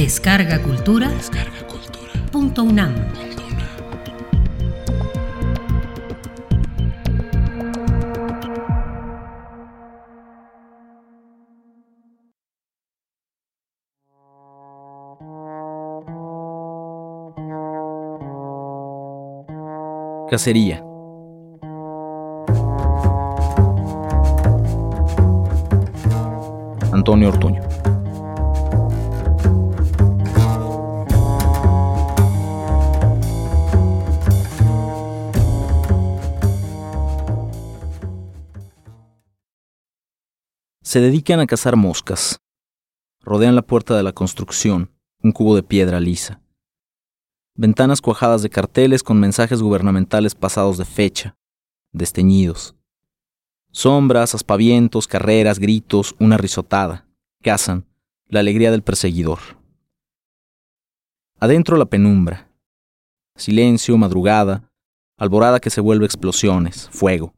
Descarga Cultura. Descarga Cultura. Punto UNAM. Cacería. Antonio Ortuño. Se dedican a cazar moscas. Rodean la puerta de la construcción, un cubo de piedra lisa. Ventanas cuajadas de carteles con mensajes gubernamentales pasados de fecha, desteñidos. Sombras, aspavientos, carreras, gritos, una risotada. Cazan, la alegría del perseguidor. Adentro la penumbra. Silencio, madrugada, alborada que se vuelve explosiones, fuego.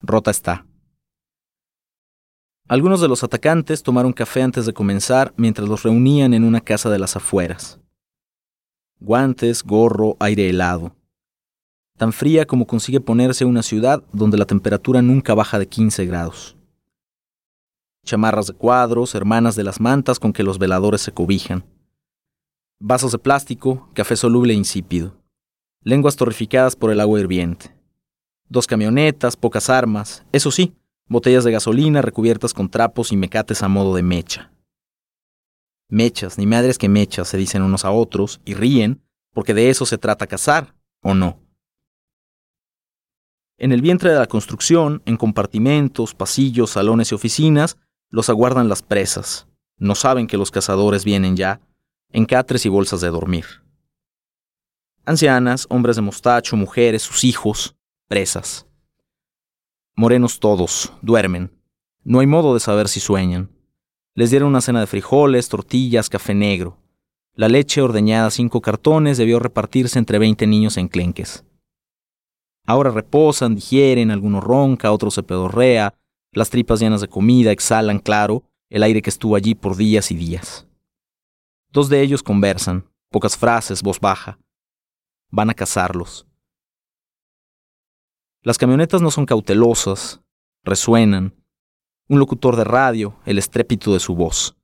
Rota está. Algunos de los atacantes tomaron café antes de comenzar mientras los reunían en una casa de las afueras. Guantes, gorro, aire helado. Tan fría como consigue ponerse una ciudad donde la temperatura nunca baja de 15 grados. Chamarras de cuadros, hermanas de las mantas con que los veladores se cobijan. Vasos de plástico, café soluble e insípido. Lenguas torrificadas por el agua hirviente. Dos camionetas, pocas armas, eso sí, botellas de gasolina recubiertas con trapos y mecates a modo de mecha. Mechas, ni madres que mechas, se dicen unos a otros y ríen, porque de eso se trata cazar, ¿o no? En el vientre de la construcción, en compartimentos, pasillos, salones y oficinas, los aguardan las presas. No saben que los cazadores vienen ya, en catres y bolsas de dormir. Ancianas, hombres de mostacho, mujeres, sus hijos, presas. Morenos todos, duermen. No hay modo de saber si sueñan. Les dieron una cena de frijoles, tortillas, café negro. La leche ordeñada cinco cartones debió repartirse entre veinte niños enclenques. Ahora reposan, digieren, alguno ronca, otro se pedorrea, las tripas llenas de comida exhalan, claro, el aire que estuvo allí por días y días. Dos de ellos conversan, pocas frases, voz baja. Van a cazarlos. Las camionetas no son cautelosas, resuenan. Un locutor de radio, el estrépito de su voz.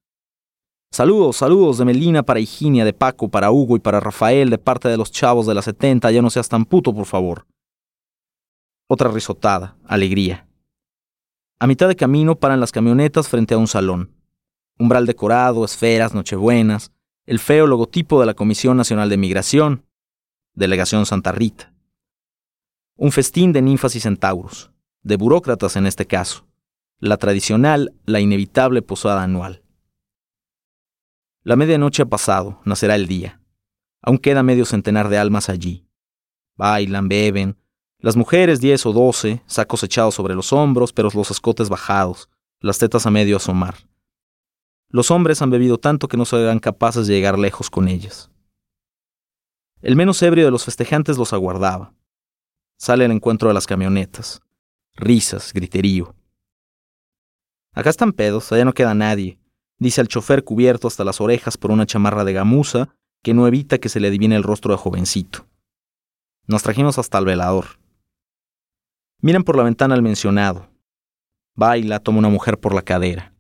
Saludos, saludos de Melina para Higinia, de Paco para Hugo y para Rafael de parte de los chavos de la 70, ya no seas tan puto, por favor. Otra risotada, alegría. A mitad de camino paran las camionetas frente a un salón. Umbral decorado, esferas, nochebuenas, el feo logotipo de la Comisión Nacional de Migración, Delegación Santa Rita. Un festín de ninfas y centauros, de burócratas en este caso, la tradicional, la inevitable posada anual. La medianoche ha pasado, nacerá el día. Aún queda medio centenar de almas allí. Bailan, beben, las mujeres diez o doce, sacos echados sobre los hombros, pero los escotes bajados, las tetas a medio asomar. Los hombres han bebido tanto que no serán capaces de llegar lejos con ellas. El menos ebrio de los festejantes los aguardaba. Sale al encuentro de las camionetas. Risas, griterío. Acá están pedos, allá no queda nadie, dice el chofer cubierto hasta las orejas por una chamarra de gamuza que no evita que se le adivine el rostro de jovencito. Nos trajimos hasta el velador. Miran por la ventana al mencionado. Baila, toma una mujer por la cadera.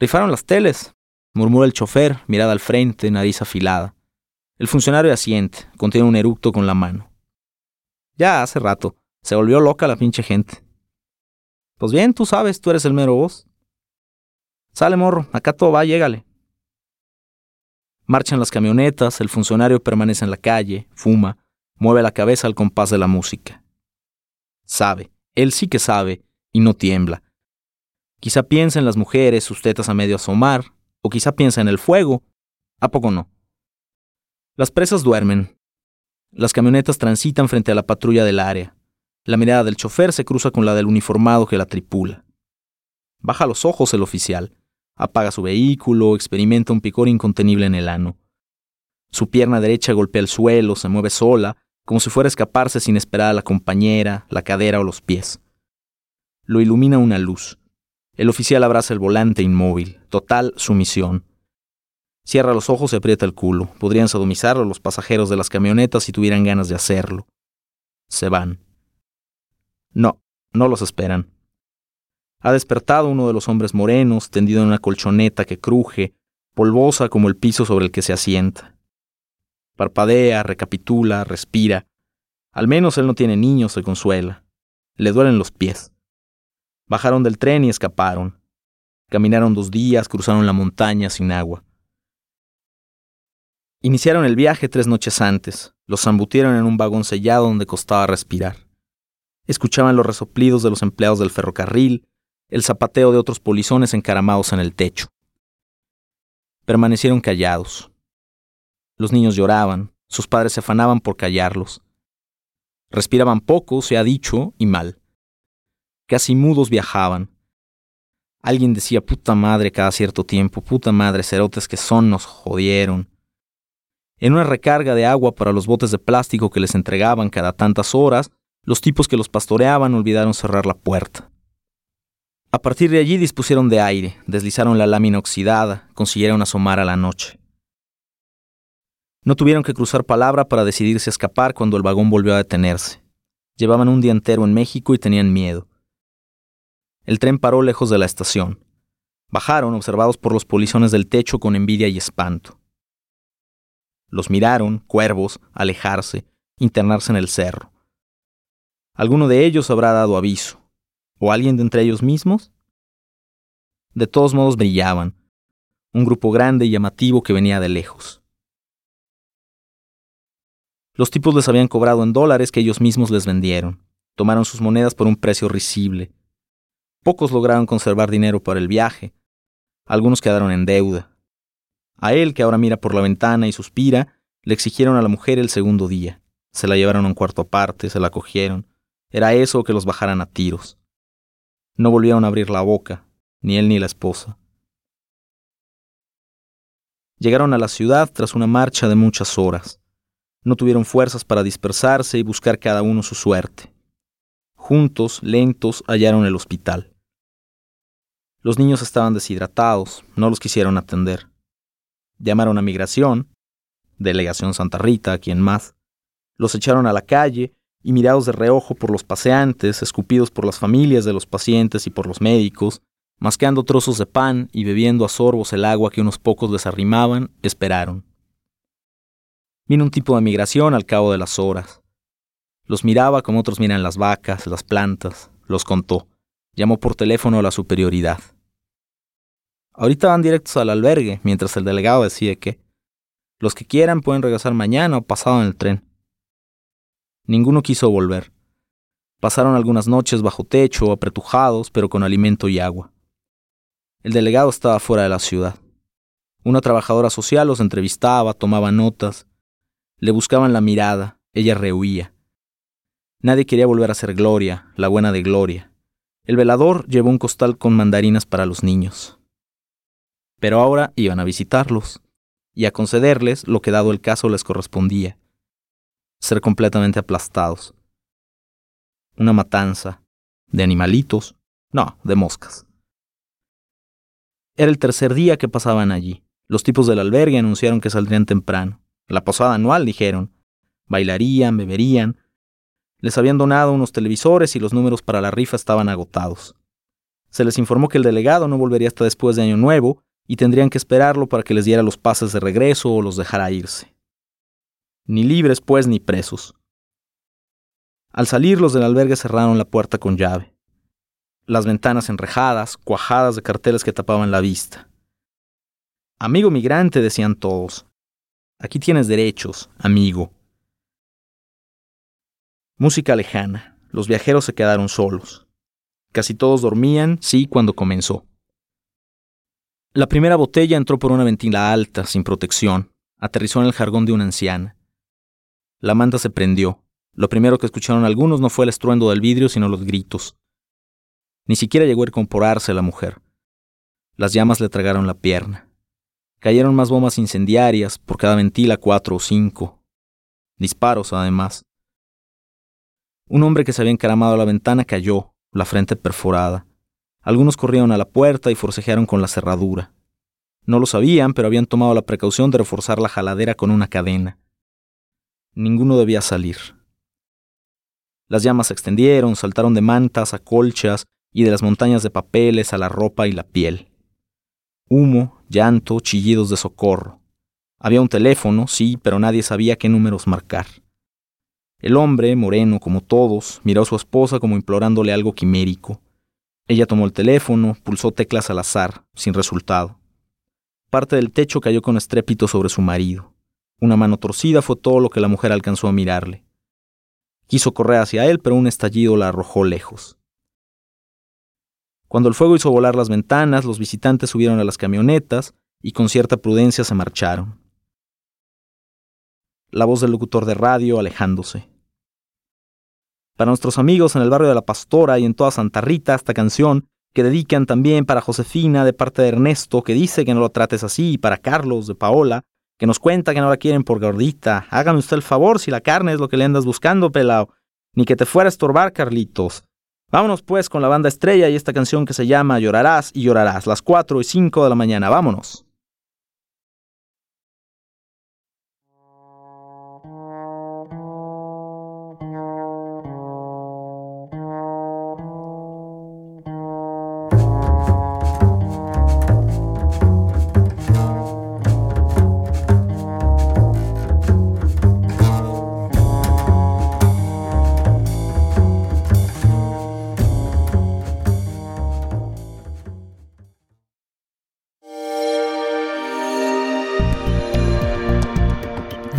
Rifaron las teles, murmura el chofer, mirada al frente, nariz afilada. El funcionario asiente, contiene un eructo con la mano. Ya hace rato. Se volvió loca la pinche gente. Pues bien, tú sabes, tú eres el mero voz. Sale, morro, acá todo va, llégale. Marchan las camionetas, el funcionario permanece en la calle, fuma, mueve la cabeza al compás de la música. Sabe, él sí que sabe, y no tiembla. Quizá piensa en las mujeres, sus tetas a medio asomar, o quizá piensa en el fuego. ¿A poco no? Las presas duermen, las camionetas transitan frente a la patrulla del área. La mirada del chofer se cruza con la del uniformado que la tripula. Baja los ojos el oficial, apaga su vehículo, experimenta un picor incontenible en el ano. Su pierna derecha golpea el suelo, se mueve sola, como si fuera a escaparse sin esperar a la compañera, la cadera o los pies. Lo ilumina una luz. El oficial abraza el volante inmóvil, total sumisión. Cierra los ojos y aprieta el culo. Podrían sodomizarlo los pasajeros de las camionetas si tuvieran ganas de hacerlo. Se van. No, no los esperan. Ha despertado uno de los hombres morenos, tendido en una colchoneta que cruje, polvosa como el piso sobre el que se asienta. Parpadea, recapitula, respira. Al menos él no tiene niños, se consuela. Le duelen los pies. Bajaron del tren y escaparon. Caminaron dos días, cruzaron la montaña sin agua. Iniciaron el viaje tres noches antes. Los zambutieron en un vagón sellado donde costaba respirar. Escuchaban los resoplidos de los empleados del ferrocarril, el zapateo de otros polizones encaramados en el techo. Permanecieron callados. Los niños lloraban, sus padres se afanaban por callarlos. Respiraban poco, se ha dicho, y mal. Casi mudos viajaban. Alguien decía puta madre cada cierto tiempo, puta madre, cerotes que son, nos jodieron. En una recarga de agua para los botes de plástico que les entregaban cada tantas horas, los tipos que los pastoreaban olvidaron cerrar la puerta. A partir de allí dispusieron de aire, deslizaron la lámina oxidada, consiguieron asomar a la noche. No tuvieron que cruzar palabra para decidirse a escapar cuando el vagón volvió a detenerse. Llevaban un día entero en México y tenían miedo. El tren paró lejos de la estación. Bajaron, observados por los polizones del techo con envidia y espanto. Los miraron, cuervos, alejarse, internarse en el cerro. ¿Alguno de ellos habrá dado aviso? ¿O alguien de entre ellos mismos? De todos modos brillaban, un grupo grande y llamativo que venía de lejos. Los tipos les habían cobrado en dólares que ellos mismos les vendieron. Tomaron sus monedas por un precio risible. Pocos lograron conservar dinero para el viaje. Algunos quedaron en deuda. A él, que ahora mira por la ventana y suspira, le exigieron a la mujer el segundo día. Se la llevaron a un cuarto aparte, se la cogieron. Era eso que los bajaran a tiros. No volvieron a abrir la boca, ni él ni la esposa. Llegaron a la ciudad tras una marcha de muchas horas. No tuvieron fuerzas para dispersarse y buscar cada uno su suerte. Juntos, lentos, hallaron el hospital. Los niños estaban deshidratados, no los quisieron atender llamaron a migración, delegación Santa Rita, quien más, los echaron a la calle y mirados de reojo por los paseantes, escupidos por las familias de los pacientes y por los médicos, mascando trozos de pan y bebiendo a sorbos el agua que unos pocos les arrimaban, esperaron. Vino un tipo de migración al cabo de las horas. Los miraba como otros miran las vacas, las plantas, los contó. Llamó por teléfono a la superioridad. Ahorita van directos al albergue, mientras el delegado decide que los que quieran pueden regresar mañana o pasado en el tren. Ninguno quiso volver. Pasaron algunas noches bajo techo, apretujados, pero con alimento y agua. El delegado estaba fuera de la ciudad. Una trabajadora social los entrevistaba, tomaba notas. Le buscaban la mirada, ella rehuía. Nadie quería volver a ser Gloria, la buena de Gloria. El velador llevó un costal con mandarinas para los niños pero ahora iban a visitarlos y a concederles lo que dado el caso les correspondía, ser completamente aplastados. Una matanza de animalitos, no, de moscas. Era el tercer día que pasaban allí. Los tipos del albergue anunciaron que saldrían temprano. La posada anual, dijeron. Bailarían, beberían. Les habían donado unos televisores y los números para la rifa estaban agotados. Se les informó que el delegado no volvería hasta después de Año Nuevo y tendrían que esperarlo para que les diera los pases de regreso o los dejara irse. Ni libres, pues, ni presos. Al salir, los del albergue cerraron la puerta con llave. Las ventanas enrejadas, cuajadas de carteles que tapaban la vista. Amigo migrante, decían todos. Aquí tienes derechos, amigo. Música lejana. Los viajeros se quedaron solos. Casi todos dormían, sí, cuando comenzó. La primera botella entró por una ventila alta, sin protección. Aterrizó en el jargón de una anciana. La manta se prendió. Lo primero que escucharon algunos no fue el estruendo del vidrio, sino los gritos. Ni siquiera llegó a incorporarse la mujer. Las llamas le tragaron la pierna. Cayeron más bombas incendiarias, por cada ventila cuatro o cinco. Disparos, además. Un hombre que se había encaramado a la ventana cayó, la frente perforada. Algunos corrieron a la puerta y forcejearon con la cerradura. No lo sabían, pero habían tomado la precaución de reforzar la jaladera con una cadena. Ninguno debía salir. Las llamas se extendieron, saltaron de mantas a colchas y de las montañas de papeles a la ropa y la piel. Humo, llanto, chillidos de socorro. Había un teléfono, sí, pero nadie sabía qué números marcar. El hombre, moreno como todos, miró a su esposa como implorándole algo quimérico. Ella tomó el teléfono, pulsó teclas al azar, sin resultado. Parte del techo cayó con estrépito sobre su marido. Una mano torcida fue todo lo que la mujer alcanzó a mirarle. Quiso correr hacia él, pero un estallido la arrojó lejos. Cuando el fuego hizo volar las ventanas, los visitantes subieron a las camionetas y con cierta prudencia se marcharon. La voz del locutor de radio alejándose. Para nuestros amigos en el barrio de La Pastora y en toda Santa Rita, esta canción, que dedican también para Josefina de parte de Ernesto, que dice que no lo trates así, y para Carlos de Paola, que nos cuenta que no la quieren por gordita. Hágame usted el favor si la carne es lo que le andas buscando, pelao. Ni que te fuera a estorbar, Carlitos. Vámonos pues con la banda estrella y esta canción que se llama Llorarás y llorarás, las 4 y 5 de la mañana. Vámonos.